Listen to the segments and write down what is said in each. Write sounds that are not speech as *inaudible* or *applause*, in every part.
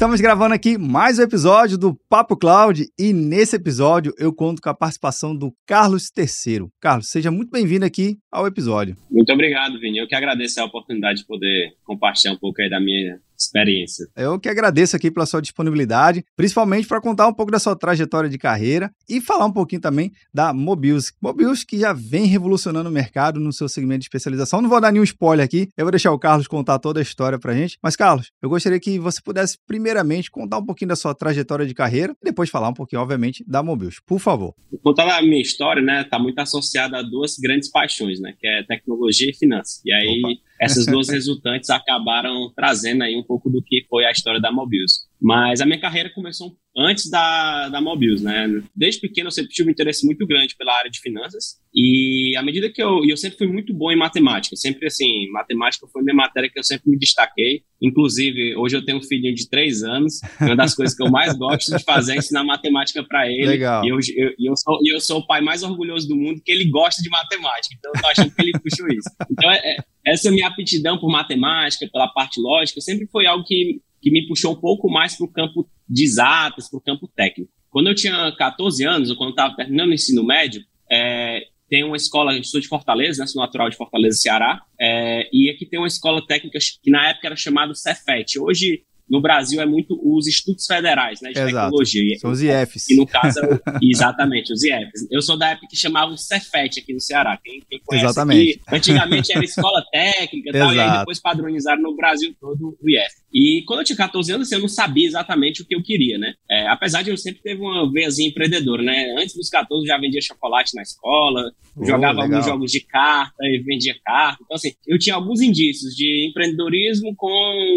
Estamos gravando aqui mais um episódio do Papo Cloud e nesse episódio eu conto com a participação do Carlos Terceiro. Carlos, seja muito bem-vindo aqui ao episódio. Muito obrigado, Vini. Eu que agradeço a oportunidade de poder compartilhar um pouco aí da minha experiência. Eu que agradeço aqui pela sua disponibilidade, principalmente para contar um pouco da sua trajetória de carreira e falar um pouquinho também da Mobius. Mobius que já vem revolucionando o mercado no seu segmento de especialização. Não vou dar nenhum spoiler aqui, eu vou deixar o Carlos contar toda a história para gente. Mas, Carlos, eu gostaria que você pudesse, primeiramente, contar um pouquinho da sua trajetória de carreira e depois falar um pouquinho, obviamente, da Mobius. Por favor. Contar a minha história, né, tá muito associada a duas grandes paixões, né, que é tecnologia e finanças. E aí. Opa essas duas *laughs* resultantes acabaram trazendo aí um pouco do que foi a história da Mobius. Mas a minha carreira começou antes da, da Mobius, né? Desde pequeno eu sempre tive um interesse muito grande pela área de finanças e à medida que eu... eu sempre fui muito bom em matemática, sempre assim, matemática foi minha matéria que eu sempre me destaquei. Inclusive, hoje eu tenho um filhinho de três anos, uma das coisas que eu mais gosto de fazer é ensinar matemática para ele. Legal. E eu, eu, eu, sou, eu sou o pai mais orgulhoso do mundo que ele gosta de matemática, então eu tô achando que ele puxou isso. Então, é, é, essa minha aptidão por matemática, pela parte lógica, sempre foi algo que que me puxou um pouco mais para o campo de exatas, para o campo técnico. Quando eu tinha 14 anos, ou quando estava terminando o ensino médio, é, tem uma escola, eu sou de Fortaleza, né, sou natural de Fortaleza, Ceará, é, e aqui tem uma escola técnica que na época era chamada Cefet. Hoje no Brasil é muito os institutos federais, né, de Exato. tecnologia. São os IFs. E no caso, *laughs* exatamente, os IFs. Eu sou da época que chamavam Cefet aqui no Ceará. Quem, quem conhece Exatamente. Aqui, antigamente era escola técnica e tal, e aí depois padronizaram no Brasil todo o IF. E quando eu tinha 14 anos, assim, eu não sabia exatamente o que eu queria, né? É, apesar de eu sempre ter uma veiazinha empreendedora, né? Antes dos 14 eu já vendia chocolate na escola, oh, jogava legal. alguns jogos de carta e vendia carta. Então, assim, eu tinha alguns indícios de empreendedorismo com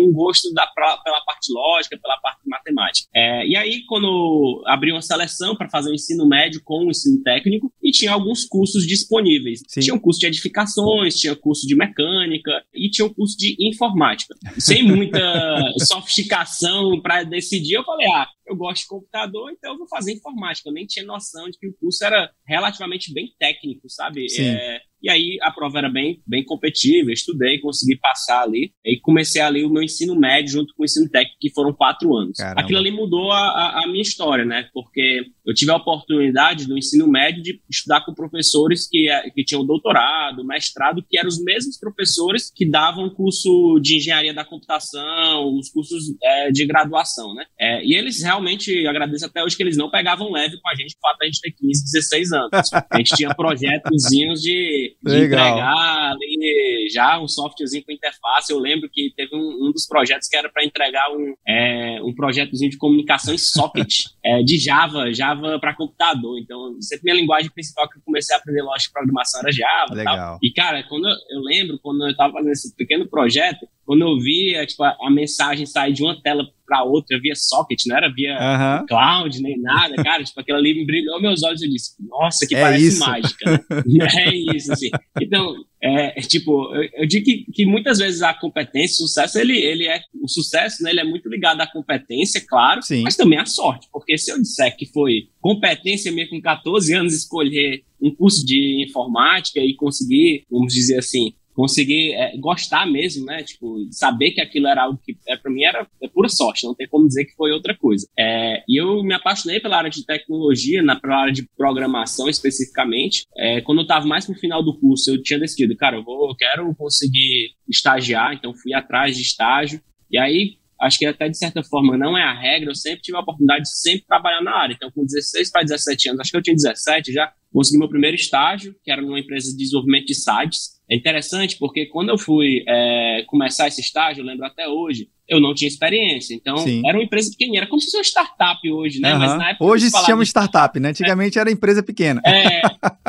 um gosto da, pela parte lógica, pela parte matemática. É, e aí, quando abri uma seleção para fazer o ensino médio com o ensino técnico, e tinha alguns cursos disponíveis. Sim. Tinha um curso de edificações, tinha curso de mecânica e tinha um curso de informática. Sem muita *laughs* sofisticação para decidir, eu falei, ah, eu gosto de computador, então eu vou fazer informática. Eu nem tinha noção de que o curso era relativamente bem técnico, sabe? É, e aí a prova era bem, bem competitiva, estudei, consegui passar ali. E comecei ali o meu ensino médio junto com o ensino técnico, que foram quatro anos. Caramba. Aquilo ali mudou a, a, a, minha história, né? Porque eu tive a oportunidade no ensino médio de estudar com professores que, é, que tinham doutorado, mestrado, que eram os mesmos professores que davam curso de engenharia da computação, os cursos é, de graduação, né? É, e eles realmente, agradeço até hoje que eles não pegavam leve com a gente, o fato a gente ter 15, 16 anos. A gente tinha *laughs* projetozinhos de de entregar ali já um softwarezinho com interface. Eu lembro que teve um, um dos projetos que era para entregar um, é, um projetozinho de comunicação em socket *laughs* é, de Java, Java para computador. Então, sempre minha linguagem principal que eu comecei a aprender lógica de programação era Java. Legal. Tal. E, cara, quando eu, eu lembro, quando eu estava fazendo esse pequeno projeto, quando eu via tipo, a, a mensagem sair de uma tela para outra via socket, não era via uhum. cloud nem nada, cara. tipo, aquilo ali me brilhou meus olhos e eu disse, nossa, que é parece isso. mágica. Né? *laughs* é isso, assim. Então, é, tipo, eu, eu digo que, que, muitas vezes a competência, o sucesso, ele, ele é, o sucesso, né, ele é muito ligado à competência, claro, Sim. mas também à sorte, porque se eu disser que foi competência mesmo com 14 anos escolher um curso de informática e conseguir, vamos dizer assim, conseguir é, gostar mesmo, né? Tipo, saber que aquilo era algo que é, para mim era é pura sorte, não tem como dizer que foi outra coisa. É, e eu me apaixonei pela área de tecnologia, na pela área de programação especificamente. É, quando eu estava mais pro final do curso, eu tinha decidido, cara, eu vou, eu quero conseguir estagiar, então fui atrás de estágio. E aí acho que até de certa forma não é a regra, eu sempre tive a oportunidade de sempre trabalhar na área. Então, com 16 para 17 anos, acho que eu tinha 17 já, consegui meu primeiro estágio, que era numa empresa de desenvolvimento de sites. É interessante porque quando eu fui é, começar esse estágio, eu lembro até hoje, eu não tinha experiência. Então, Sim. era uma empresa pequena, era como se fosse uma startup hoje, né? Uhum. Mas na época. Hoje se chama startup, né? Antigamente é, era empresa pequena. É,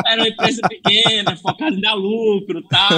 era uma empresa pequena, *laughs* focada em dar lucro tal.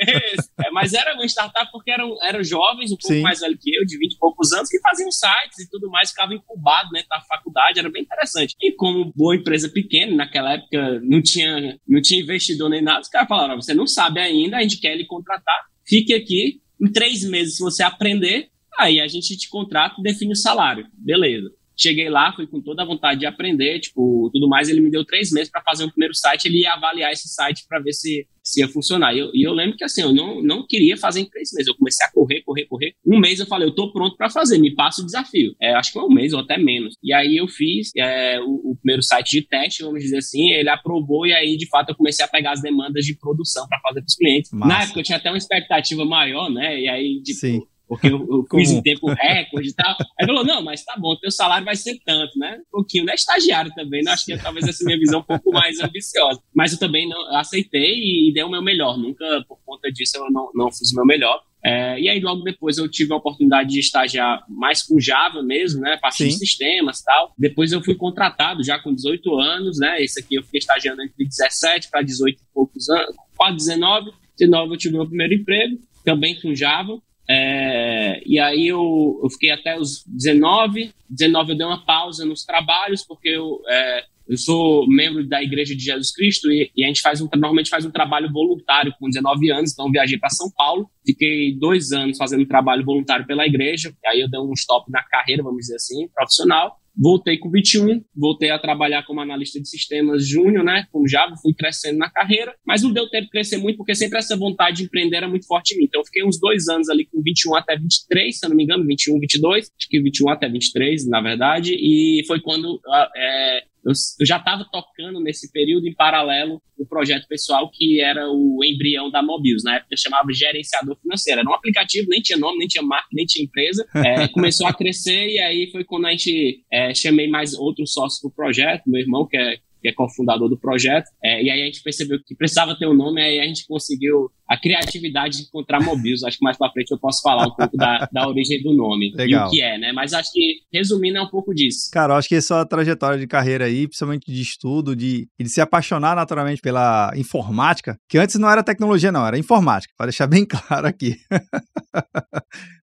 é, mas era uma startup porque eram, eram jovens, um pouco Sim. mais velhos que eu, de 20 e poucos anos, que faziam sites e tudo mais, ficavam incubados né, da faculdade, era bem interessante. E como boa empresa pequena, naquela época não tinha, não tinha investidor nem nada, os caras falaram: você não sabe ainda, a gente quer lhe contratar, fique aqui em três meses, se você aprender, aí a gente te contrata e define o salário. Beleza. Cheguei lá, fui com toda a vontade de aprender, tipo, tudo mais. Ele me deu três meses para fazer um primeiro site. Ele ia avaliar esse site para ver se, se ia funcionar. E eu, e eu lembro que assim, eu não, não queria fazer em três meses. Eu comecei a correr, correr, correr. Um mês eu falei, eu tô pronto para fazer, me passa o desafio. É, acho que foi um mês ou até menos. E aí eu fiz é, o, o, primeiro site de teste, vamos dizer assim. Ele aprovou e aí, de fato, eu comecei a pegar as demandas de produção para fazer para os clientes. Massa. Na época eu tinha até uma expectativa maior, né? E aí, tipo, Sim porque eu, eu fiz em tempo recorde e tal. Aí falou, não, mas tá bom, teu salário vai ser tanto, né? Um pouquinho, né? Estagiário também, né? Acho que talvez essa minha visão um pouco mais ambiciosa. Mas eu também não aceitei e, e dei o meu melhor. Nunca, por conta disso, eu não, não fiz o meu melhor. É, e aí, logo depois, eu tive a oportunidade de estagiar mais com Java mesmo, né? Sim. de sistemas e tal. Depois eu fui contratado já com 18 anos, né? Esse aqui eu fiquei estagiando entre 17 para 18 e poucos anos, quase 19. 19 eu tive meu primeiro emprego, também com Java. É, e aí eu, eu, fiquei até os 19. 19 eu dei uma pausa nos trabalhos, porque eu, é, eu sou membro da Igreja de Jesus Cristo e, e, a gente faz um, normalmente faz um trabalho voluntário com 19 anos, então viajei para São Paulo, fiquei dois anos fazendo trabalho voluntário pela igreja, aí eu dei um stop na carreira, vamos dizer assim, profissional, Voltei com 21, voltei a trabalhar como analista de sistemas júnior, né, com Java, fui crescendo na carreira, mas não deu tempo de crescer muito, porque sempre essa vontade de empreender era muito forte em mim. Então, eu fiquei uns dois anos ali com 21 até 23, se eu não me engano, 21, 22, acho que 21 até 23, na verdade, e foi quando ah, é, eu, eu já estava tocando nesse período em paralelo o projeto pessoal que era o embrião da Mobius. Na época chamava gerenciador financeiro. Era um aplicativo, nem tinha nome, nem tinha marca, nem tinha empresa. *laughs* É, começou a crescer e aí foi quando a gente é, chamei mais outros sócios para o projeto. Meu irmão, que é que é cofundador do projeto. É, e aí a gente percebeu que precisava ter um nome, aí a gente conseguiu a criatividade de encontrar Mobius. Acho que mais para frente eu posso falar um pouco da, da origem do nome Legal. e o que é, né? Mas acho que, resumindo, é um pouco disso. Cara, eu acho que essa é trajetória de carreira aí, principalmente de estudo, de, de se apaixonar naturalmente pela informática, que antes não era tecnologia, não, era informática, para deixar bem *laughs* claro aqui.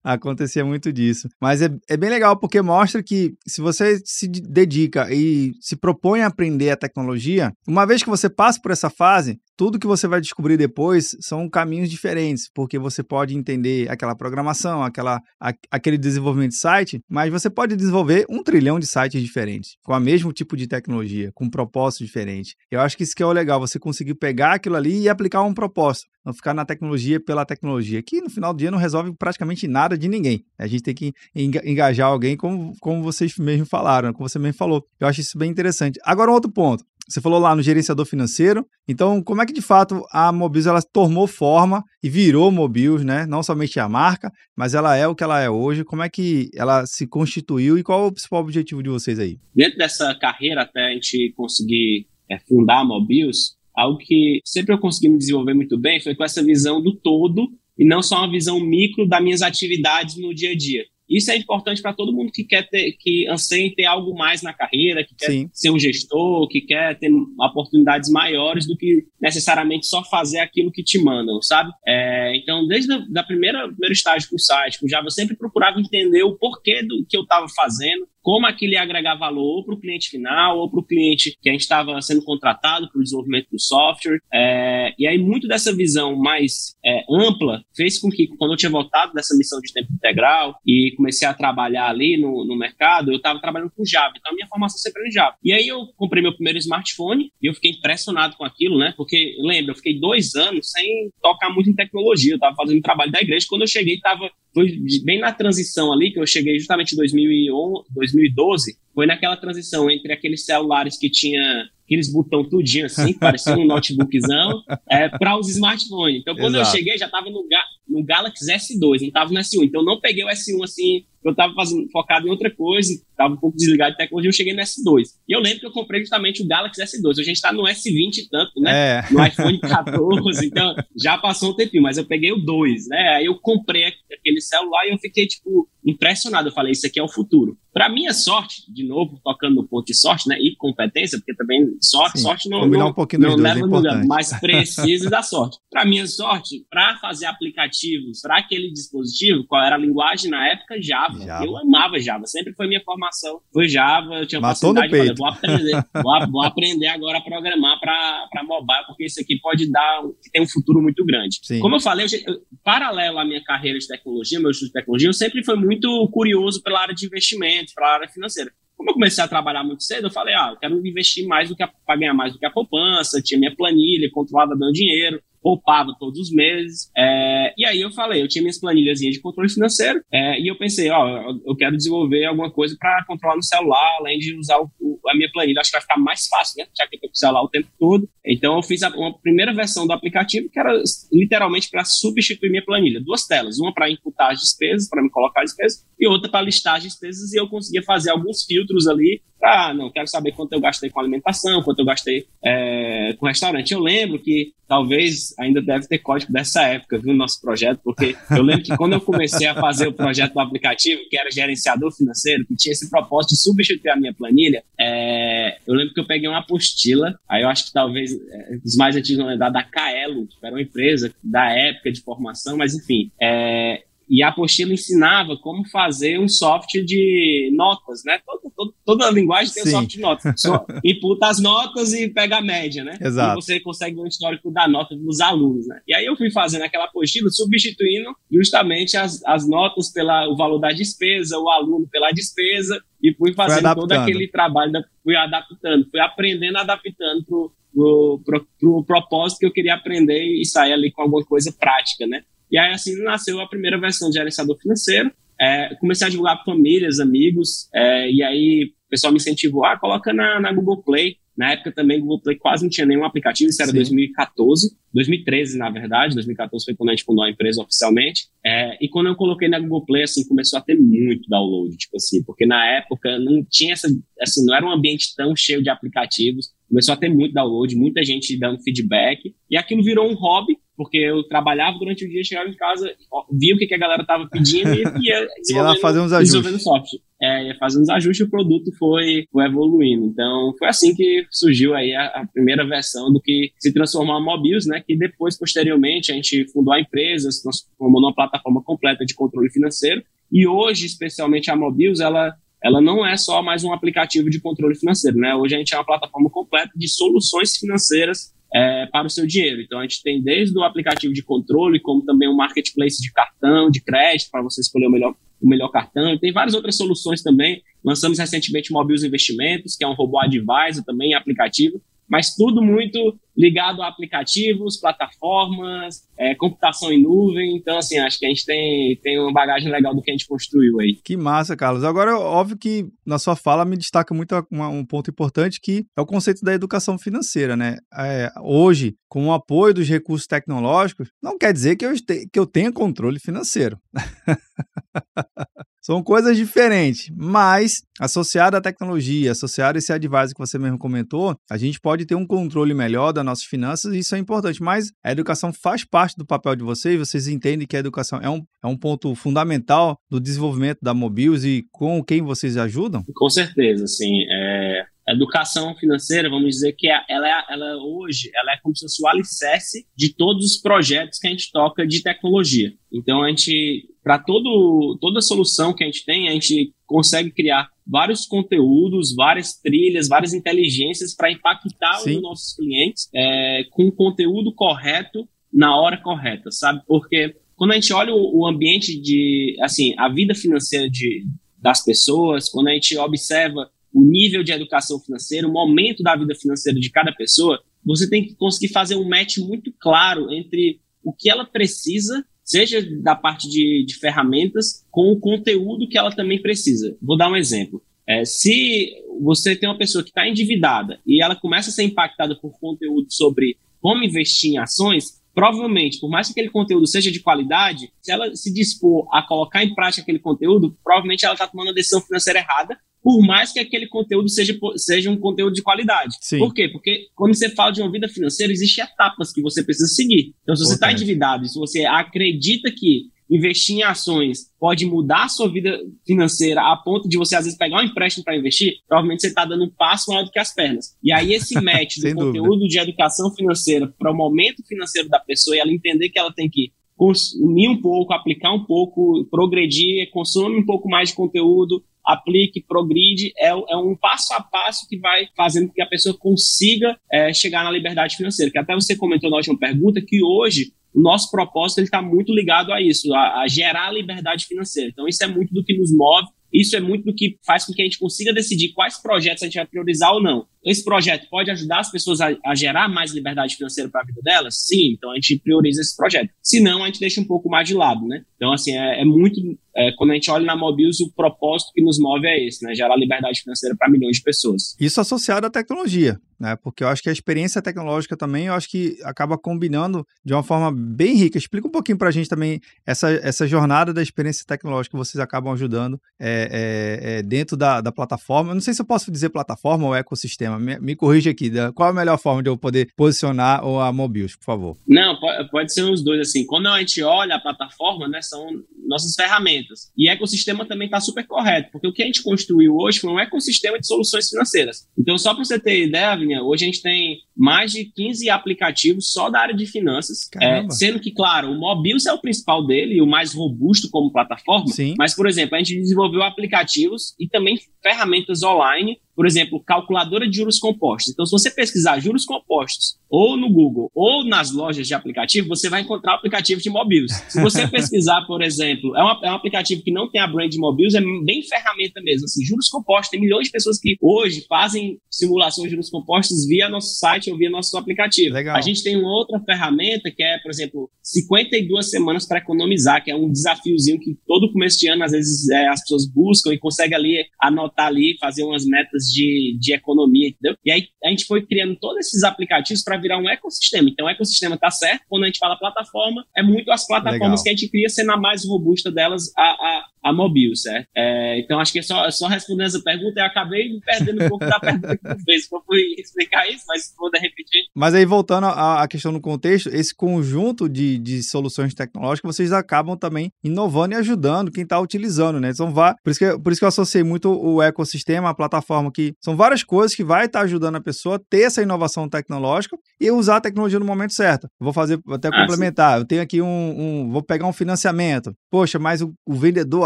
Acontecia muito disso. Mas é, é bem legal porque mostra que se você se dedica e se propõe a aprender a tecnologia, uma vez que você passa por essa fase, tudo que você vai descobrir depois são caminhos diferentes, porque você pode entender aquela programação, aquela, a, aquele desenvolvimento de site, mas você pode desenvolver um trilhão de sites diferentes, com o mesmo tipo de tecnologia, com um propósito diferente. Eu acho que isso que é o legal, você conseguir pegar aquilo ali e aplicar um propósito, não ficar na tecnologia pela tecnologia, que no final do dia não resolve praticamente nada de ninguém. A gente tem que engajar alguém, como, como vocês mesmo falaram, como você mesmo falou. Eu acho isso bem interessante. Agora, um outro ponto. Você falou lá no gerenciador financeiro. Então, como é que de fato a Mobius ela tomou forma e virou Mobius, né? Não somente a marca, mas ela é o que ela é hoje. Como é que ela se constituiu e qual é o principal objetivo de vocês aí? Dentro dessa carreira até a gente conseguir é, fundar a Mobius, algo que sempre eu consegui me desenvolver muito bem foi com essa visão do todo e não só uma visão micro das minhas atividades no dia a dia. Isso é importante para todo mundo que quer ter, que anseia em ter algo mais na carreira, que quer Sim. ser um gestor, que quer ter oportunidades maiores do que necessariamente só fazer aquilo que te mandam, sabe? É, então, desde da primeira primeiro estágio com o site, com Java, eu sempre procurava entender o porquê do que eu estava fazendo, como aquilo ia agregar valor para o cliente final ou para o cliente que a gente estava sendo contratado para o desenvolvimento do software. É, e aí, muito dessa visão mais é, ampla fez com que, quando eu tinha voltado dessa missão de tempo integral e comecei a trabalhar ali no, no mercado, eu estava trabalhando com Java. Então, a minha formação sempre era em Java. E aí, eu comprei meu primeiro smartphone e eu fiquei impressionado com aquilo, né? Porque, lembra, eu fiquei dois anos sem tocar muito em tecnologia. Eu estava fazendo trabalho da igreja. Quando eu cheguei, estava foi bem na transição ali, que eu cheguei justamente em 2011, 2012, foi naquela transição entre aqueles celulares que tinha aqueles botões tudinho assim, parecia um notebookzão, é, para os smartphones. Então, quando Exato. eu cheguei, já estava no, no Galaxy S2, não estava no S1. Então, não peguei o S1 assim, eu estava focado em outra coisa, estava um pouco desligado de tecnologia, eu cheguei no S2. E eu lembro que eu comprei justamente o Galaxy S2. Hoje a gente está no S20 tanto, né? É. No iPhone 14, então já passou um tempinho, mas eu peguei o 2, né? Aí eu comprei aquele celular e eu fiquei, tipo, impressionado. Eu falei, isso aqui é o futuro. Para minha sorte, de novo, tocando no ponto de sorte, né? E competência, porque também sorte, Sim, sorte não, não, um pouquinho não leva é lugar, mas precisa da sorte. Para minha sorte, para fazer aplicativos para aquele dispositivo, qual era a linguagem na época? Java. Java. Eu amava Java, sempre foi minha formação. Foi Java, eu tinha Matou facilidade, falei, vou aprender, vou, vou, aprender agora a programar para mobile, porque isso aqui pode dar, tem um futuro muito grande. Sim. Como eu falei, eu, paralelo à minha carreira de tecnologia, meu estudo de tecnologia, eu sempre fui muito curioso pela área de investimentos, pela área financeira. Como eu comecei a trabalhar muito cedo, eu falei, ah, eu quero investir mais do que para ganhar mais do que a poupança, tinha minha planilha, controlava meu dinheiro poupava todos os meses. É, e aí eu falei, eu tinha minhas planilhas de controle financeiro, é, e eu pensei, ó, eu quero desenvolver alguma coisa para controlar no celular, além de usar o, o, a minha planilha. Acho que vai ficar mais fácil, né? Já que eu tenho o celular o tempo todo. Então eu fiz a, uma primeira versão do aplicativo que era literalmente para substituir minha planilha. Duas telas, uma para imputar as despesas, para me colocar as despesas, e outra para listar as despesas, e eu conseguia fazer alguns filtros ali ah, não, quero saber quanto eu gastei com alimentação, quanto eu gastei é, com restaurante. Eu lembro que talvez ainda deve ter código dessa época, viu, nosso projeto, porque eu lembro que quando eu comecei a fazer o projeto do aplicativo, que era gerenciador financeiro, que tinha esse propósito de substituir a minha planilha, é, eu lembro que eu peguei uma apostila, aí eu acho que talvez é, os mais antigos vão lembrar da Kaelo, que era uma empresa da época de formação, mas enfim, é, e a apostila ensinava como fazer um software de notas, né? Toda, toda, toda linguagem tem Sim. um software de notas. Só *laughs* imputa as notas e pega a média, né? Exato. E você consegue ver um histórico da nota dos alunos, né? E aí eu fui fazendo aquela apostila substituindo justamente as, as notas pelo valor da despesa, o aluno pela despesa, e fui fazendo todo aquele trabalho, da, fui adaptando, fui aprendendo, adaptando pro, pro, pro, pro propósito que eu queria aprender e sair ali com alguma coisa prática, né? E aí, assim, nasceu a primeira versão de gerenciador financeiro. É, comecei a divulgar para famílias, amigos, é, e aí o pessoal me incentivou, ah, coloca na, na Google Play. Na época também, Google Play quase não tinha nenhum aplicativo, isso era Sim. 2014, 2013, na verdade, 2014 foi quando a gente fundou a empresa oficialmente, é, e quando eu coloquei na Google Play, assim, começou a ter muito download, tipo assim, porque na época não tinha essa, assim, não era um ambiente tão cheio de aplicativos, começou a ter muito download, muita gente dando feedback, e aquilo virou um hobby, porque eu trabalhava durante o dia, chegava em casa, via o que, que a galera tava pedindo e *laughs* ia, ia lá fazer uns ajustes. software. É, ia fazer uns ajustes e o produto foi, foi evoluindo. Então, foi assim que surgiu aí a, a primeira versão do que se transformou em Mobius, né? Que depois, posteriormente, a gente fundou a empresa, se transformou numa plataforma completa de controle financeiro. E hoje, especialmente a Mobius, ela ela não é só mais um aplicativo de controle financeiro, né? Hoje a gente é uma plataforma completa de soluções financeiras é, para o seu dinheiro. Então, a gente tem desde o aplicativo de controle, como também um marketplace de cartão, de crédito, para você escolher o melhor, o melhor cartão. E tem várias outras soluções também. Lançamos recentemente Mobius Investimentos, que é um robô advisor também, aplicativo, mas tudo muito ligado a aplicativos, plataformas, é, computação em nuvem. Então, assim, acho que a gente tem, tem uma bagagem legal do que a gente construiu aí. Que massa, Carlos. Agora, óbvio que na sua fala me destaca muito uma, um ponto importante que é o conceito da educação financeira, né? É, hoje, com o apoio dos recursos tecnológicos, não quer dizer que eu, que eu tenha controle financeiro. *laughs* São coisas diferentes, mas associado à tecnologia, associado a esse advisor que você mesmo comentou, a gente pode ter um controle melhor das nossas finanças e isso é importante. Mas a educação faz parte do papel de vocês, vocês entendem que a educação é um, é um ponto fundamental do desenvolvimento da Mobius e com quem vocês ajudam? Com certeza, sim. É, educação financeira, vamos dizer que é, ela, é, ela hoje ela é como se fosse o alicerce de todos os projetos que a gente toca de tecnologia. Então a gente, para toda solução que a gente tem, a gente consegue criar vários conteúdos, várias trilhas, várias inteligências para impactar Sim. os nossos clientes é, com o conteúdo correto na hora correta, sabe? Porque quando a gente olha o, o ambiente de, assim, a vida financeira de, das pessoas, quando a gente observa o nível de educação financeira, o momento da vida financeira de cada pessoa, você tem que conseguir fazer um match muito claro entre o que ela precisa, seja da parte de, de ferramentas, com o conteúdo que ela também precisa. Vou dar um exemplo. É, se você tem uma pessoa que está endividada e ela começa a ser impactada por conteúdo sobre como investir em ações, provavelmente, por mais que aquele conteúdo seja de qualidade, se ela se dispor a colocar em prática aquele conteúdo, provavelmente ela está tomando a decisão financeira errada por mais que aquele conteúdo seja, seja um conteúdo de qualidade. Sim. Por quê? Porque quando você fala de uma vida financeira, existem etapas que você precisa seguir. Então, se você está endividado, se você acredita que investir em ações pode mudar a sua vida financeira a ponto de você, às vezes, pegar um empréstimo para investir, provavelmente você está dando um passo maior do que as pernas. E aí, esse match *laughs* do conteúdo de educação financeira para o momento financeiro da pessoa e ela entender que ela tem que consumir um pouco, aplicar um pouco, progredir, consome um pouco mais de conteúdo, aplique, progride, é, é, um passo a passo que vai fazendo com que a pessoa consiga é, chegar na liberdade financeira. Que até você comentou na última pergunta que hoje o nosso propósito está muito ligado a isso, a, a gerar liberdade financeira. Então, isso é muito do que nos move isso é muito do que faz com que a gente consiga decidir quais projetos a gente vai priorizar ou não. Esse projeto pode ajudar as pessoas a, a gerar mais liberdade financeira para a vida delas? Sim, então a gente prioriza esse projeto. Se não, a gente deixa um pouco mais de lado, né? Então, assim, é, é muito. É, quando a gente olha na Mobius, o propósito que nos move é esse, né? Gerar liberdade financeira para milhões de pessoas. Isso associado à tecnologia, né? Porque eu acho que a experiência tecnológica também, eu acho que acaba combinando de uma forma bem rica. Explica um pouquinho para a gente também essa, essa jornada da experiência tecnológica que vocês acabam ajudando é, é, é, dentro da, da plataforma. Eu não sei se eu posso dizer plataforma ou ecossistema. Me, me corrija aqui. Qual a melhor forma de eu poder posicionar a Mobius, por favor? Não, pode, pode ser os dois. Assim, quando a gente olha a plataforma, né, são nossas ferramentas. E ecossistema também está super correto, porque o que a gente construiu hoje foi um ecossistema de soluções financeiras. Então, só para você ter ideia, Vinha, hoje a gente tem mais de 15 aplicativos só da área de finanças, é, sendo que, claro, o Mobius é o principal dele e o mais robusto como plataforma, Sim. mas, por exemplo, a gente desenvolveu aplicativos e também ferramentas online por exemplo, calculadora de juros compostos. Então, se você pesquisar juros compostos ou no Google ou nas lojas de aplicativo, você vai encontrar o aplicativo de Mobius. Se você *laughs* pesquisar, por exemplo, é, uma, é, um aplicativo que não tem a brand de Mobius, é bem ferramenta mesmo. Assim, juros compostos, tem milhões de pessoas que hoje fazem simulações de juros compostos via nosso site ou via nosso aplicativo. Legal. A gente tem uma outra ferramenta que é, por exemplo, 52 semanas para economizar, que é um desafiozinho que todo começo de ano, às vezes, é, as pessoas buscam e conseguem ali anotar ali, fazer umas metas de, de economia, entendeu? E aí a gente foi criando todos esses aplicativos para virar um ecossistema. Então, o ecossistema tá certo. Quando a gente fala plataforma, é muito as plataformas Legal. que a gente cria sendo a mais robusta delas, a, a, a Mobil, certo? É, então, acho que é só, só respondendo essa pergunta, eu acabei me perdendo um pouco da pergunta que tu fez, eu fui explicar isso, mas se puder repetir. Mas aí, voltando à, questão do contexto, esse conjunto de, de soluções tecnológicas, vocês acabam também inovando e ajudando quem está utilizando, né? São por, isso que, por isso que eu associei muito o ecossistema, a plataforma que são várias coisas que vai estar tá ajudando a pessoa a ter essa inovação tecnológica e usar a tecnologia no momento certo. vou fazer, vou até ah, complementar. Sim. Eu tenho aqui um, um, Vou pegar um financiamento. Poxa, mas o, o vendedor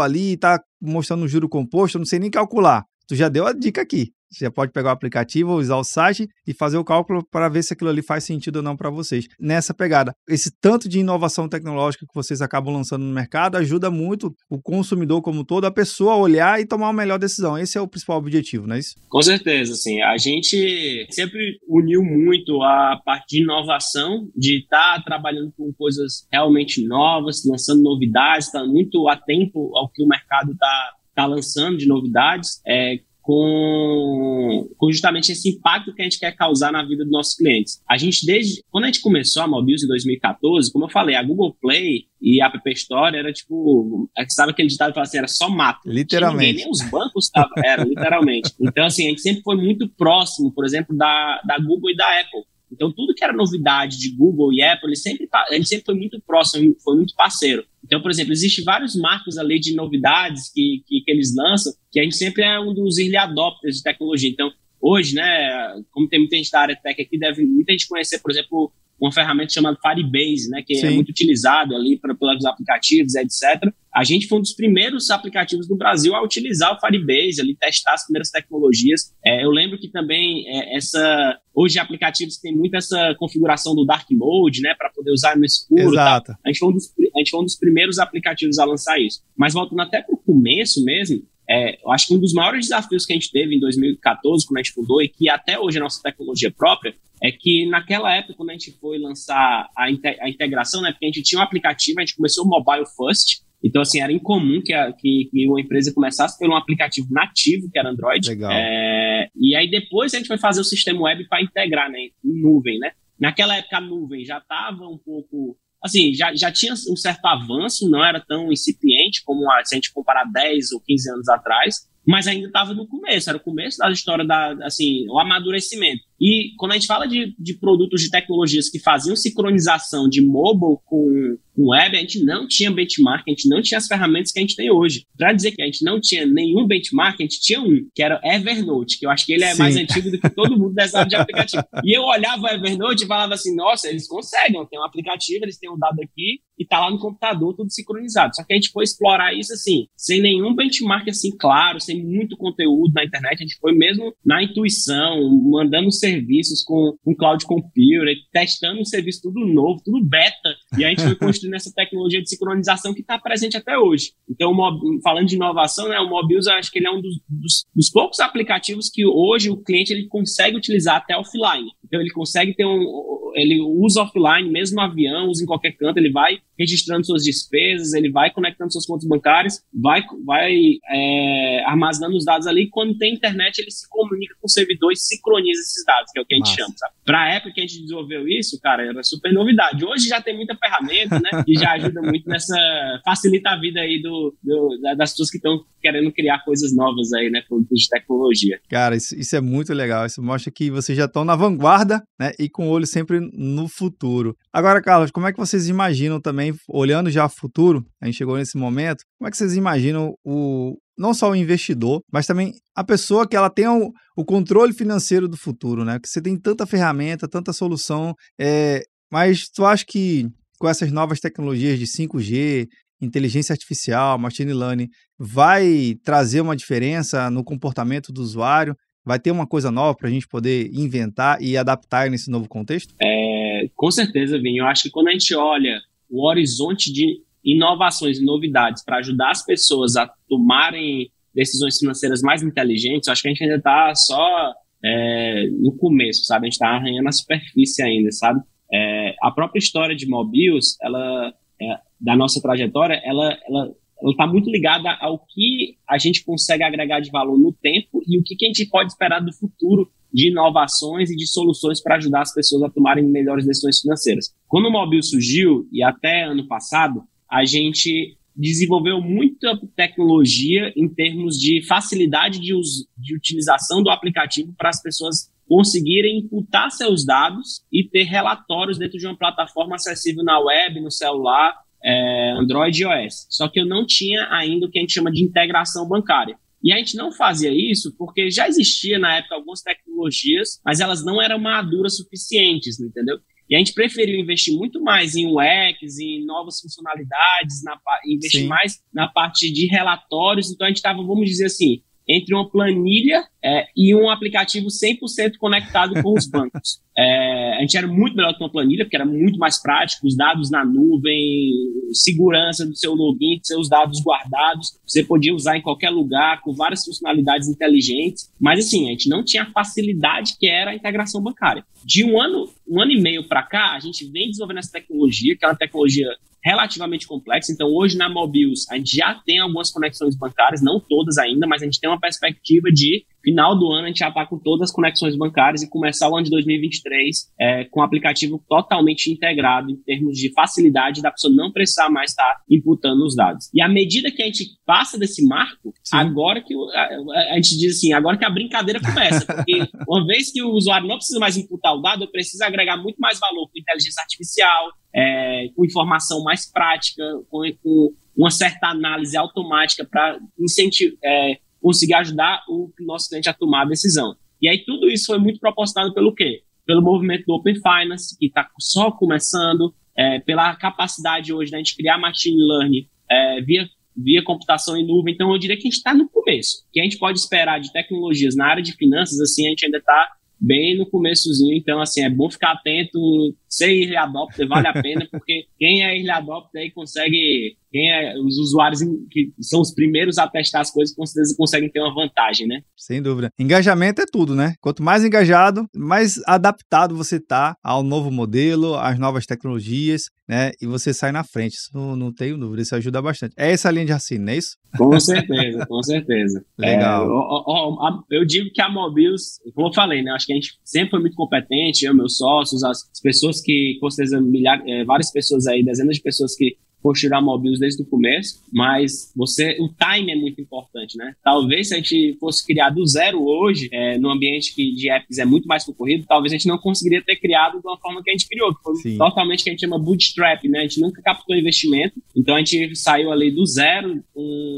ali está mostrando um juro composto, eu não sei nem calcular. Tu já deu a dica aqui. Você pode pegar o aplicativo, usar o site e fazer o cálculo para ver se aquilo ali faz sentido ou não para vocês. Nessa pegada, esse tanto de inovação tecnológica que vocês acabam lançando no mercado ajuda muito o consumidor como todo, a pessoa a olhar e tomar uma melhor decisão. Esse é o principal objetivo, não é isso? Com certeza, sim. A gente sempre uniu muito a parte de inovação, de estar tá trabalhando com coisas realmente novas, lançando novidades, estar tá muito atento ao que o mercado está tá lançando de novidades, é, com, com, justamente esse impacto que a gente quer causar na vida dos nossos clientes. A gente, desde quando a gente começou a Mobius em 2014, como eu falei, a Google Play e a App Store era tipo, é sabe aquele ditado que fala assim, era só mato. Literalmente. Ninguém, nem os bancos estavam, era, literalmente. *laughs* Então, assim, a gente sempre foi muito próximo, por exemplo, da, da Google e da Apple. Então, tudo que era novidade de Google e Apple, sempre, a gente sempre foi muito próximo, foi muito parceiro. Então, por exemplo, existem vários marcos ali de novidades que, que, que, eles lançam, que a gente sempre é um dos early adopters de tecnologia. Então, hoje, né, como tem muita gente da área tech aqui, deve muita gente conhecer, por exemplo, uma ferramenta chamada Firebase, né, que é Sim. é muito utilizado ali para pelos aplicativos, etc. A gente foi um dos primeiros aplicativos do Brasil a utilizar o Firebase, ali testar as primeiras tecnologias. É, eu lembro que também é, essa hoje aplicativos têm muito essa configuração do dark mode, né, para poder usar no escuro. Exato. A gente, foi um dos, a gente foi um dos primeiros aplicativos a lançar isso. Mas voltando até para o começo mesmo, é, eu acho que um dos maiores desafios que a gente teve em 2014, quando a gente fundou, e que até hoje é nossa tecnologia própria, é que naquela época, quando a gente foi lançar a, a integração, né, porque a gente tinha um aplicativo, a gente começou o mobile first, então, assim, era incomum que, a, que, que, uma empresa começasse por um aplicativo nativo, que era Android. Legal. É, e aí depois a gente foi fazer o sistema web para integrar, né, em nuvem, né? Naquela época a nuvem já estava um pouco assim, já, já tinha um certo avanço, não era tão incipiente como se a gente comparar 10 ou 15 anos atrás, mas ainda estava no começo, era o começo da história da, assim, o amadurecimento. E quando a gente fala de, de produtos de tecnologias que faziam sincronização de mobile com, com web, a gente não tinha benchmark, a gente não tinha as ferramentas que a gente tem hoje. Para dizer que a gente não tinha nenhum benchmark, a gente tinha um, que era Evernote, que eu acho que ele é Sim. mais antigo do que todo mundo dessa área de *laughs* aplicativo. E eu olhava o Evernote e falava assim, nossa, eles conseguem, tem um aplicativo, eles têm um dado aqui, e tá lá no computador tudo sincronizado. Só que a gente foi explorar isso assim, sem nenhum benchmark assim claro, sem muito conteúdo na internet, a gente foi mesmo na intuição, mandando serviços com, com cloud computer, testando um serviço tudo novo, tudo beta, e a gente foi *laughs* construindo essa tecnologia de sincronização que está presente até hoje. Então, falando de inovação, né, o Mobius, eu acho que ele é um dos, dos, dos poucos aplicativos que hoje o cliente ele consegue utilizar até offline. Então ele consegue ter um, ele usa offline, mesmo no avião, usa em qualquer canto, ele vai registrando suas despesas, ele vai conectando suas contas bancárias, vai, vai é, armazenando os dados ali. Quando tem internet, ele se comunica com o servidor e sincroniza esses dados, que é o que a gente Massa. chama, sabe? Para a época que a gente desenvolveu isso, cara, era super novidade. Hoje já tem muita ferramenta, né? Que já ajuda muito nessa. facilita a vida aí do, do das pessoas que estão querendo criar coisas novas aí, né? Produtos de tecnologia. Cara, isso, isso é muito legal. Isso mostra que vocês já estão na vanguarda, né? E com o olho sempre no futuro. Agora, Carlos, como é que vocês imaginam também, olhando já o futuro, a gente chegou nesse momento, como é que vocês imaginam o, não só o investidor, mas também a pessoa que ela tenha o, o controle financeiro do futuro, né? Que você tem tanta ferramenta, tanta solução, é, mas tu acha que com essas novas tecnologias de 5G, inteligência artificial, machine learning, vai trazer uma diferença no comportamento do usuário? Vai ter uma coisa nova para a gente poder inventar e adaptar nesse novo contexto? É, com certeza, Vinho. Eu acho que quando a gente olha o horizonte de inovações e novidades para ajudar as pessoas a tomarem decisões financeiras mais inteligentes, acho que a gente ainda está só é, no começo, sabe? A gente está arranhando a superfície ainda, sabe? É, a própria história de Mobius, ela, é, da nossa trajetória, ela, ela ela está muito ligada ao que a gente consegue agregar de valor no tempo e o que, que a gente pode esperar do futuro de inovações e de soluções para ajudar as pessoas a tomarem melhores decisões financeiras. Quando o Mobil surgiu, e até ano passado, a gente desenvolveu muita tecnologia em termos de facilidade de, de utilização do aplicativo para as pessoas conseguirem imputar seus dados e ter relatórios dentro de uma plataforma acessível na web, no celular, é, Android e iOS. Só que eu não tinha ainda o que a gente chama de integração bancária. E a gente não fazia isso porque já existia na época algumas tecnologias, mas elas não eram maduras suficientes, entendeu? E a gente preferiu investir muito mais em UX, em novas funcionalidades, na, investir Sim. mais na parte de relatórios. Então a gente estava, vamos dizer assim, entre uma planilha é, e um aplicativo 100% conectado com os bancos. *laughs* É, a gente era muito melhor que uma planilha, porque era muito mais prático, os dados na nuvem, segurança do seu login, seus dados guardados, você podia usar em qualquer lugar, com várias funcionalidades inteligentes, mas assim, a gente não tinha a facilidade que era a integração bancária. De um ano, um ano e meio para cá, a gente vem desenvolvendo essa tecnologia, que é uma tecnologia relativamente complexa. Então, hoje na Mobius, a gente já tem algumas conexões bancárias, não todas ainda, mas a gente tem uma perspectiva de final do ano a gente já está com todas as conexões bancárias e começar o ano de 2023 é, com o aplicativo totalmente integrado em termos de facilidade da pessoa não precisar mais estar tá imputando os dados. E à medida que a gente passa desse marco, Sim. agora que a, a, gente diz assim, agora que a brincadeira começa, porque *laughs* uma vez que o usuário não precisa mais imputar o dado, eu preciso agregar muito mais valor com inteligência artificial, é, com informação mais prática, com, com uma certa análise automática para incentivar, é, conseguir ajudar o nosso cliente a tomar a decisão. E aí tudo isso foi muito proporcionado pelo quê? Pelo movimento do Open Finance, que está só começando, é, pela capacidade hoje da gente criar machine learning é, via, via computação em nuvem. Então, eu diria que a gente está no começo. O que a gente pode esperar de tecnologias na área de finanças, assim, a gente ainda está bem no começozinho, então assim, é bom ficar atento, ser early adopter vale a pena, porque quem é early adopter aí consegue, quem é os usuários que são os primeiros a testar as coisas, com certeza conseguem ter uma vantagem, né? Sem dúvida. Engajamento é tudo, né? Quanto mais engajado, mais adaptado você tá ao novo modelo, às novas tecnologias, né? E você sai na frente, isso não, não tenho dúvida, isso ajuda bastante. É essa linha de raciocínio, não é isso? Com certeza, com certeza. *laughs* Legal. É, eu, eu, digo que a Mobius, como eu falei, né? Acho que a gente sempre foi muito competente, eu, meus sócios, as pessoas que, com certeza, milhares, é, várias pessoas aí, dezenas de pessoas que construir a Mobius desde o começo, mas você, o time é muito importante, né? Talvez se a gente fosse criar do zero hoje, é, no ambiente que de apps é muito mais concorrido, talvez a gente não conseguiria ter criado de uma forma que a gente criou, que foi Sim. totalmente que a gente chama bootstrap, né? A gente nunca captou investimento, então a gente saiu ali do zero com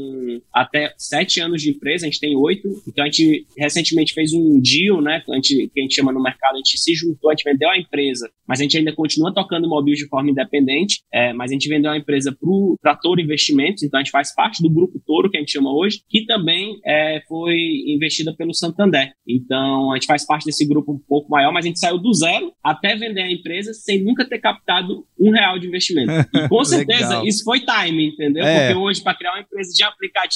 até sete anos de empresa, a gente tem oito, então a gente recentemente fez um deal, né? A gente, que a gente chama no mercado, a gente se juntou, a gente vendeu a empresa, mas a gente ainda continua tocando Mobius de forma independente, é, mas a gente vendeu a empresa para Toro Investimentos, então a gente faz parte do grupo Toro, que a gente chama hoje, que também é, foi investida pelo Santander. Então a gente faz parte desse grupo um pouco maior, mas a gente saiu do zero até vender a empresa sem nunca ter captado um real de investimento. E com certeza isso foi time, entendeu? É. Porque hoje, para criar uma empresa de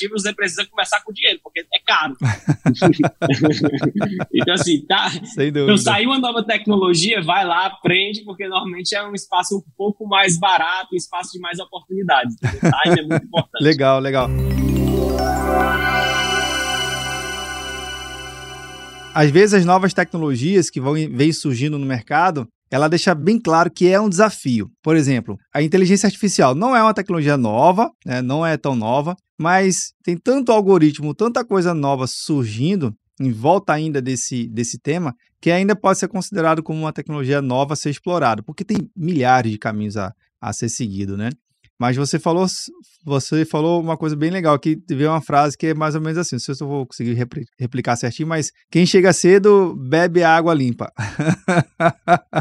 você precisa começar com dinheiro, porque é caro. *laughs* então, assim, tá. Então, saiu uma nova tecnologia, vai lá, aprende, porque normalmente é um espaço um pouco mais barato, um espaço de mais oportunidades. Time é muito importante. legal, legal. Às vezes as novas tecnologias que vão vêm surgindo no mercado, ela deixa bem claro que é um desafio. Por exemplo, a inteligência artificial não é uma tecnologia nova, né, não é tão nova, mas tem tanto algoritmo, tanta coisa nova surgindo em volta ainda desse, desse tema, que ainda pode ser considerado como uma tecnologia nova a ser explorada, porque tem milhares de caminhos a, a ser seguido, né? Mas você falou, você falou uma coisa bem legal, que veio uma frase que é mais ou menos assim, não sei se eu vou conseguir replicar certinho, mas quem chega cedo bebe água limpa.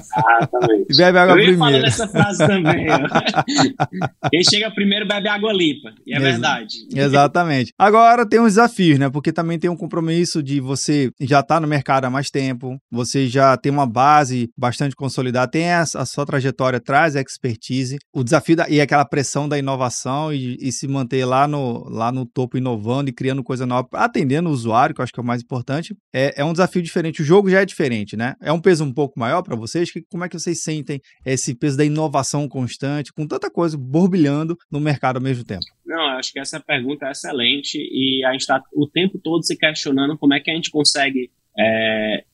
Exatamente. *laughs* bebe água eu primeiro. Eu nessa frase também. *laughs* quem chega primeiro bebe água limpa, e é Ex verdade. Exatamente. Agora tem uns desafios, né? Porque também tem um compromisso de você já estar tá no mercado há mais tempo, você já tem uma base bastante consolidada, tem a, a sua trajetória, traz expertise, o desafio da, e aquela pressão da inovação e, e, se manter lá no, lá no topo inovando e criando coisa nova, atendendo o usuário, que eu acho que é o mais importante, é, é um desafio diferente. O jogo já é diferente, né? É um peso um pouco maior para vocês. Que, como é que vocês sentem esse peso da inovação constante, com tanta coisa borbulhando no mercado ao mesmo tempo? Não, eu acho que essa pergunta é excelente e a gente está o tempo todo se questionando como é que a gente consegue é,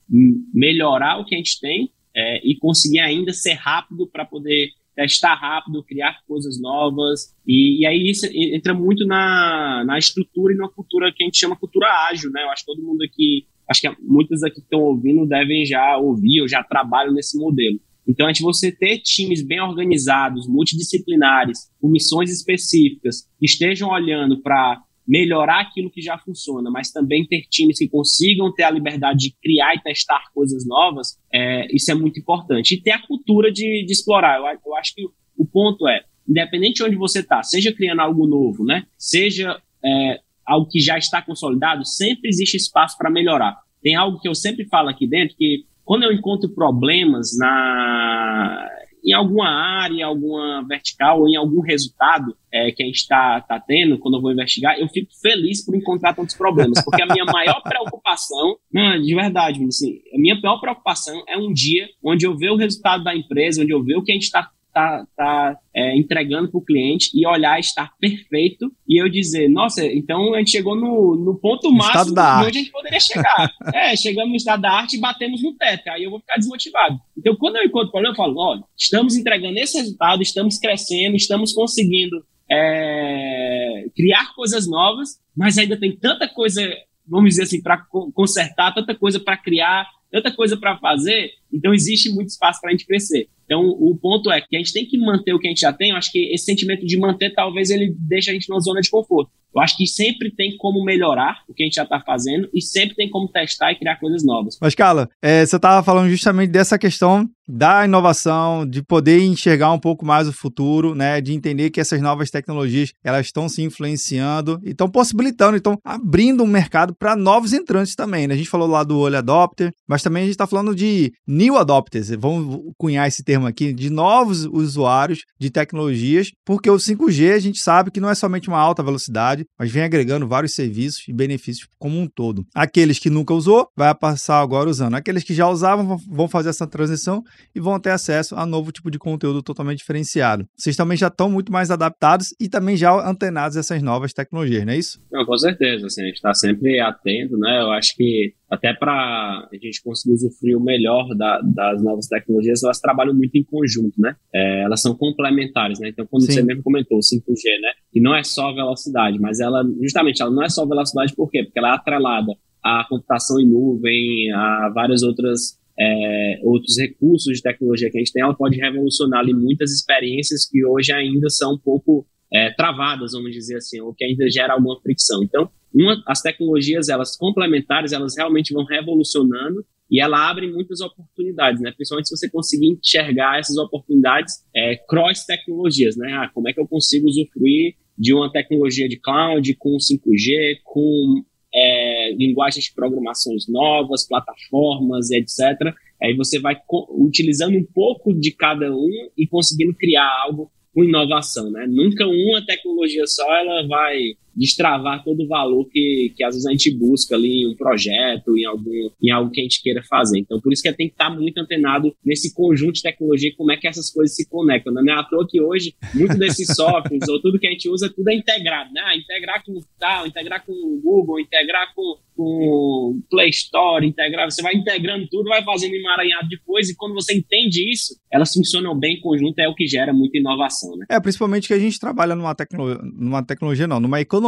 melhorar o que a gente tem é, e conseguir ainda ser rápido para poder testar rápido, criar coisas novas. E, e, aí isso entra muito na, na estrutura e na cultura que a gente chama cultura ágil, né? Eu acho que todo mundo aqui, acho que muitos aqui que estão ouvindo devem já ouvir ou já trabalham nesse modelo. Então, a gente você ter times bem organizados, multidisciplinares, com missões específicas, que estejam olhando para melhorar aquilo que já funciona, mas também ter times que consigam ter a liberdade de criar e testar coisas novas, é, isso é muito importante. E ter a cultura de, de explorar. Eu, eu, acho que o ponto é, independente de onde você está, seja criando algo novo, né, seja é, algo que já está consolidado, sempre existe espaço para melhorar. Tem algo que eu sempre falo aqui dentro, que quando eu encontro problemas na em alguma área, em alguma vertical ou em algum resultado é, que a gente está tá tendo, quando eu vou investigar, eu fico feliz por encontrar tantos problemas, porque a minha *laughs* maior preocupação, não, de verdade, assim, a minha maior preocupação é um dia onde eu ver o resultado da empresa, onde eu ver o que a gente está tá, tá é, entregando para o cliente e olhar estar perfeito e eu dizer, nossa, então a gente chegou no, no ponto máximo de onde a gente poderia chegar. *laughs* é, chegamos no estado da arte e batemos no teto, aí eu vou ficar desmotivado. Então, quando eu encontro problema, eu falo, olha, estamos entregando esse resultado, estamos crescendo, estamos conseguindo é, criar coisas novas, mas ainda tem tanta coisa, vamos dizer assim, para consertar, tanta coisa para criar, tanta coisa para fazer, então existe muito espaço para a gente crescer. Então, o ponto é que a gente tem que manter o que a gente já tem. Eu acho que esse sentimento de manter, talvez ele deixe a gente numa zona de conforto. Eu acho que sempre tem como melhorar o que a gente já está fazendo e sempre tem como testar e criar coisas novas. Mas, Carla, é, você estava falando justamente dessa questão da inovação, de poder enxergar um pouco mais o futuro, né, de entender que essas novas tecnologias elas estão se influenciando e estão possibilitando, estão abrindo um mercado para novos entrantes também. Né? A gente falou lá do olho adopter, mas também a gente está falando de new adopters, vamos cunhar esse termo aqui, de novos usuários de tecnologias, porque o 5G a gente sabe que não é somente uma alta velocidade, mas vem agregando vários serviços e benefícios como um todo. Aqueles que nunca usou, vai passar agora usando. Aqueles que já usavam vão fazer essa transição e vão ter acesso a novo tipo de conteúdo totalmente diferenciado. Vocês também já estão muito mais adaptados e também já antenados a essas novas tecnologias, não é isso? Não, com certeza, assim, a gente está sempre atento, né? Eu acho que até para a gente conseguir usufruir o melhor da, das novas tecnologias, elas trabalham muito em conjunto, né? É, elas são complementares, né? Então, como Sim. você mesmo comentou, o 5G, né? Que não é só velocidade, mas ela, justamente, ela não é só velocidade, por quê? Porque ela é atrelada à computação em nuvem, a várias outras é, outros recursos de tecnologia que a gente tem, ela pode revolucionar ali muitas experiências que hoje ainda são um pouco é, travadas, vamos dizer assim, ou que ainda gera alguma fricção. Então, uma, as tecnologias, elas complementares, elas realmente vão revolucionando e ela abre muitas oportunidades, né? Principalmente se você conseguir enxergar essas oportunidades é, cross-tecnologias, né? Ah, como é que eu consigo usufruir de uma tecnologia de cloud com 5G, com é, linguagens de programações novas, plataformas, etc. Aí você vai utilizando um pouco de cada um e conseguindo criar algo com inovação, né? Nunca uma tecnologia só ela vai destravar todo o valor que, que às vezes a gente busca ali em um projeto, em, algum, em algo que a gente queira fazer. Então, por isso que tem que estar muito antenado nesse conjunto de tecnologia, como é que essas coisas se conectam. Não é à toa que hoje, muito desses *laughs* softwares, ou tudo que a gente usa, tudo é integrado, né? Ah, integrar com tal, integrar com o Google, integrar com com Play Store, integrar, você vai integrando tudo, vai fazendo emaranhado depois, e quando você entende isso, elas funcionam bem em conjunto, é o que gera muita inovação, né? É, principalmente que a gente trabalha numa, tecno... numa tecnologia, não, numa economia,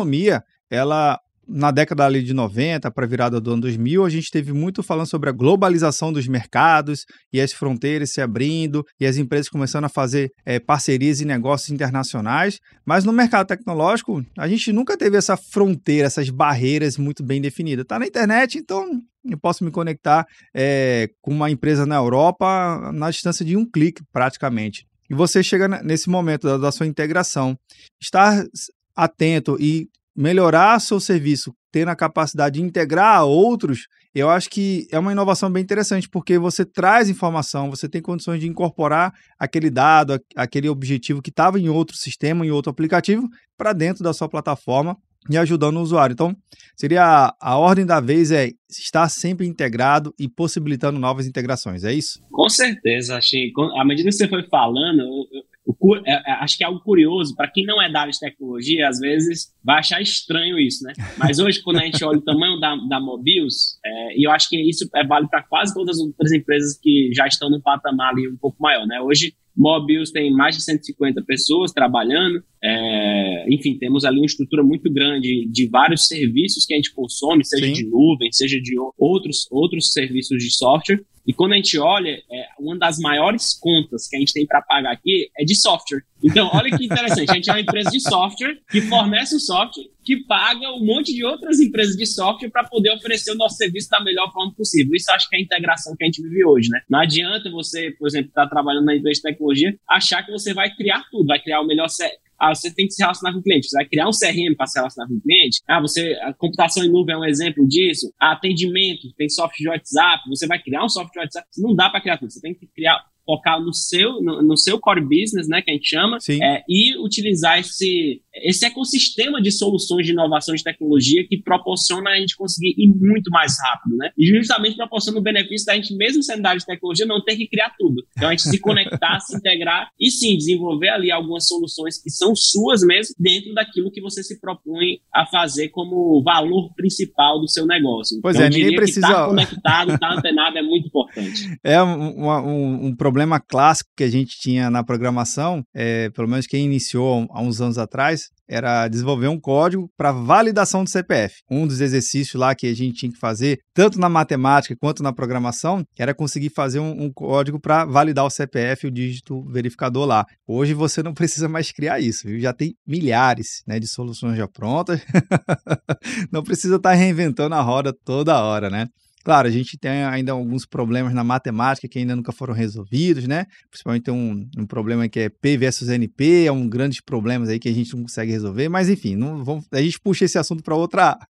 ela na década ali de 90 para virada do ano 2000, a gente teve muito falando sobre a globalização dos mercados e as fronteiras se abrindo e as empresas começando a fazer é, parcerias e negócios internacionais. Mas no mercado tecnológico, a gente nunca teve essa fronteira, essas barreiras muito bem definidas. Está na internet, então eu posso me conectar é, com uma empresa na Europa na distância de um clique, praticamente. E você chega nesse momento da, da sua integração, estar atento e melhorar seu serviço, tendo a capacidade de integrar a outros, eu acho que é uma inovação bem interessante, porque você traz informação, você tem condições de incorporar aquele dado, aquele objetivo que estava em outro sistema, em outro aplicativo, para dentro da sua plataforma e ajudando o usuário. Então, seria a, a, ordem da vez é estar sempre integrado e possibilitando novas integrações, é isso? Com certeza, achei. À medida que você foi falando, o, é, é, acho que é algo curioso, para quem não é da área de tecnologia, às vezes vai achar estranho isso, né? Mas hoje, quando a gente olha o tamanho da, da Mobius, é, e eu acho que isso é válido para quase todas as outras empresas que já estão no patamar ali um pouco maior, né? Hoje, Mobius tem mais de 150 pessoas trabalhando, é, enfim, temos ali uma estrutura muito grande de vários serviços que a gente consome, seja Sim. de nuvem, seja de outros, outros serviços de software, e quando a gente olha, é, uma das maiores contas que a gente tem para pagar aqui é de software. Então, olha que interessante. A gente é uma empresa de software que fornece o software, que paga um monte de outras empresas de software para poder oferecer o nosso serviço da melhor forma possível. Isso acho que é a integração que a gente vive hoje, né? Não adianta você, por exemplo, estar tá trabalhando na empresa de tecnologia, achar que você vai criar tudo, vai criar o melhor ah, você tem que se relacionar com o cliente. Você vai criar um CRM para se relacionar com o cliente. Ah, você, a computação em nuvem é um exemplo disso. atendimento, tem software de WhatsApp. Você vai criar um software de WhatsApp. Não dá para criar tudo. Você tem que criar focar no seu, no, no, seu core business, né, que a gente chama, é, e utilizar esse, esse ecossistema de soluções de inovação de tecnologia que proporciona a gente conseguir ir muito mais rápido, né? E justamente proporciona o benefício da gente, mesmo sendo da área de tecnologia, não ter que criar tudo. Então a gente se conectar, *laughs* se integrar e sim, desenvolver ali algumas soluções que são suas mesmo, dentro daquilo que você se propõe a fazer como valor principal do seu negócio. Pois então, é, ninguém precisa. Estar tá conectado, estar tá antenado é muito importante. *laughs* É um, um, um problema problema clássico que a gente tinha na programação, é, pelo menos quem iniciou há uns anos atrás, era desenvolver um código para validação do CPF. Um dos exercícios lá que a gente tinha que fazer, tanto na matemática quanto na programação, era conseguir fazer um, um código para validar o CPF o dígito verificador lá. Hoje você não *laughs* precisa mais criar isso, viu? já tem milhares né, de soluções já prontas. *laughs* não precisa estar tá reinventando a roda toda hora, né? Claro, a gente tem ainda alguns problemas na matemática que ainda nunca foram resolvidos, né? Principalmente um, um problema que é P versus NP, é um grande problema aí que a gente não consegue resolver, mas enfim, não, vamos, a gente puxa esse assunto para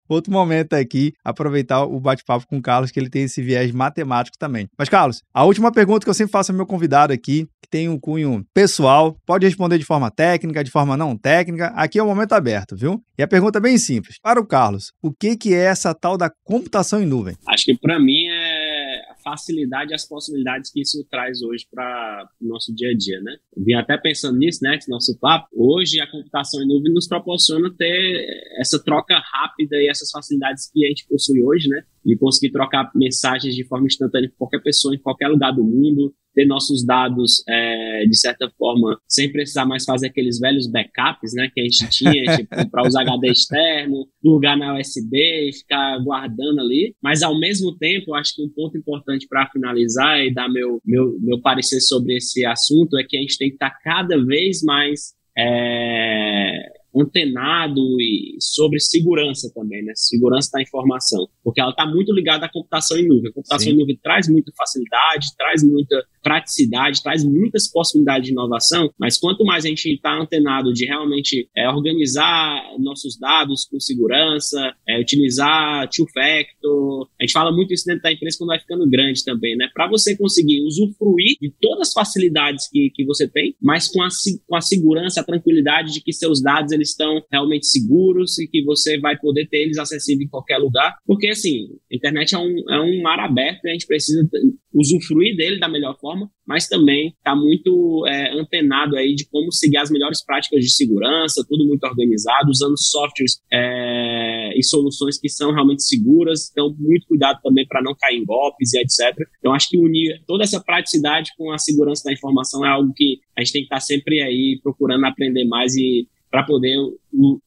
outro momento aqui, aproveitar o bate-papo com o Carlos, que ele tem esse viés matemático também. Mas, Carlos, a última pergunta que eu sempre faço ao meu convidado aqui, que tem um cunho pessoal, pode responder de forma técnica, de forma não técnica, aqui é o momento aberto, viu? E a pergunta é bem simples. Para o Carlos, o que, que é essa tal da computação em nuvem? Acho que para mim é facilidade e as possibilidades que isso traz hoje para o nosso dia a dia, né? Vim até pensando nisso, né, que nosso papo, hoje a computação em nuvem nos proporciona ter essa troca rápida e essas facilidades que a gente possui hoje, né? De conseguir trocar mensagens de forma instantânea com qualquer pessoa em qualquer lugar do mundo, ter nossos dados, é, de certa forma, sem precisar mais fazer aqueles velhos backups, né, que a gente tinha, *laughs* tipo, comprar os HD externo, plugar na USB e ficar guardando ali. Mas, ao mesmo tempo, acho que um ponto importante para finalizar e dar meu, meu, meu parecer sobre esse assunto é que a gente tem que estar tá cada vez mais é, antenado e sobre segurança também, né? Segurança da informação, porque ela está muito ligada à computação em nuvem. A computação Sim. em nuvem traz muita facilidade, traz muita praticidade, traz muitas possibilidades de inovação, mas quanto mais a gente está antenado de realmente é, organizar nossos dados com segurança, é, utilizar two-factor, a gente fala muito isso dentro da empresa quando vai ficando grande também, né? Para você conseguir usufruir de todas as facilidades que, que você tem, mas com a, com a segurança, a tranquilidade de que seus dados eles estão realmente seguros e que você vai poder ter eles acessíveis em qualquer lugar, porque assim, a internet é um, é um mar aberto e a gente precisa usufruir dele da melhor forma, mas também está muito é, antenado aí de como seguir as melhores práticas de segurança, tudo muito organizado, usando softwares é, e soluções que são realmente seguras, então muito cuidado também para não cair em golpes e etc. Então acho que unir toda essa praticidade com a segurança da informação é algo que a gente tem que estar tá sempre aí procurando aprender mais e para poder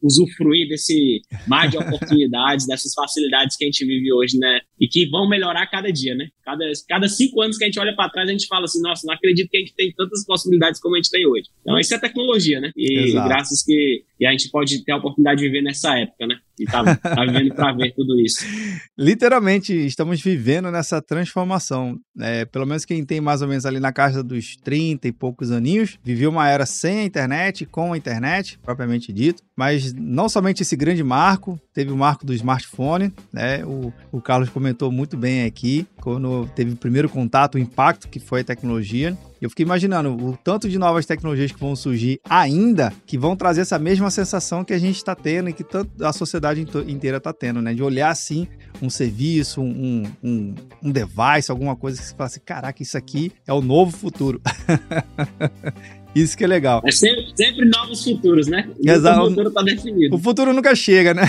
usufruir desse mar de oportunidades, *laughs* dessas facilidades que a gente vive hoje, né? E que vão melhorar cada dia, né? Cada, cada cinco anos que a gente olha para trás, a gente fala assim, nossa, não acredito que a gente tem tantas possibilidades como a gente tem hoje. Então, isso é tecnologia, né? E Exato. graças que e a gente pode ter a oportunidade de viver nessa época, né? E tá, tá vivendo para ver tudo isso. *laughs* Literalmente, estamos vivendo nessa transformação. É, pelo menos quem tem mais ou menos ali na casa dos 30 e poucos aninhos, viveu uma era sem a internet, com a internet, propriamente dito. Mas não somente esse grande marco, teve o marco do smartphone, né? O, o Carlos comentou muito bem aqui, quando teve o primeiro contato, o impacto que foi a tecnologia. Eu fiquei imaginando o tanto de novas tecnologias que vão surgir ainda, que vão trazer essa mesma sensação que a gente está tendo e que a sociedade inteira está tendo, né? De olhar assim um serviço, um, um, um device, alguma coisa que você fala assim: caraca, isso aqui é o novo futuro. *laughs* Isso que é legal. É sempre, sempre novos futuros, né? Exato. O futuro tá definido. O futuro nunca chega, né?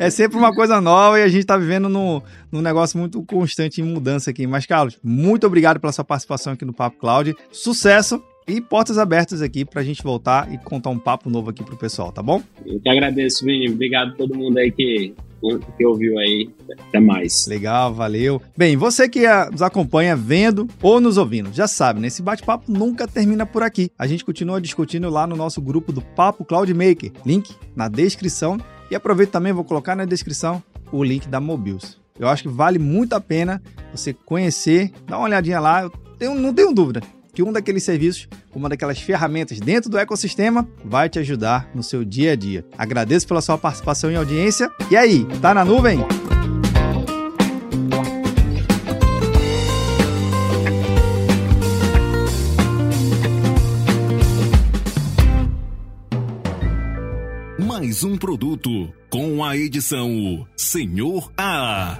É. *laughs* é sempre uma coisa nova e a gente tá vivendo num, num negócio muito constante em mudança aqui. Mas, Carlos, muito obrigado pela sua participação aqui no Papo Cloud. Sucesso e portas abertas aqui para a gente voltar e contar um papo novo aqui pro pessoal, tá bom? Eu que agradeço, Vini. Obrigado a todo mundo aí que que ouviu aí. Até mais. Legal, valeu. Bem, você que nos acompanha vendo ou nos ouvindo, já sabe, né? Esse bate-papo nunca termina por aqui. A gente continua discutindo lá no nosso grupo do Papo Cloud Maker. Link na descrição. E aproveito também, vou colocar na descrição o link da Mobius. Eu acho que vale muito a pena você conhecer, dar uma olhadinha lá. Eu tenho, não tenho dúvida que um daqueles serviços, uma daquelas ferramentas dentro do ecossistema, vai te ajudar no seu dia a dia. Agradeço pela sua participação e audiência. E aí, tá na nuvem? Mais um produto com a edição Senhor A.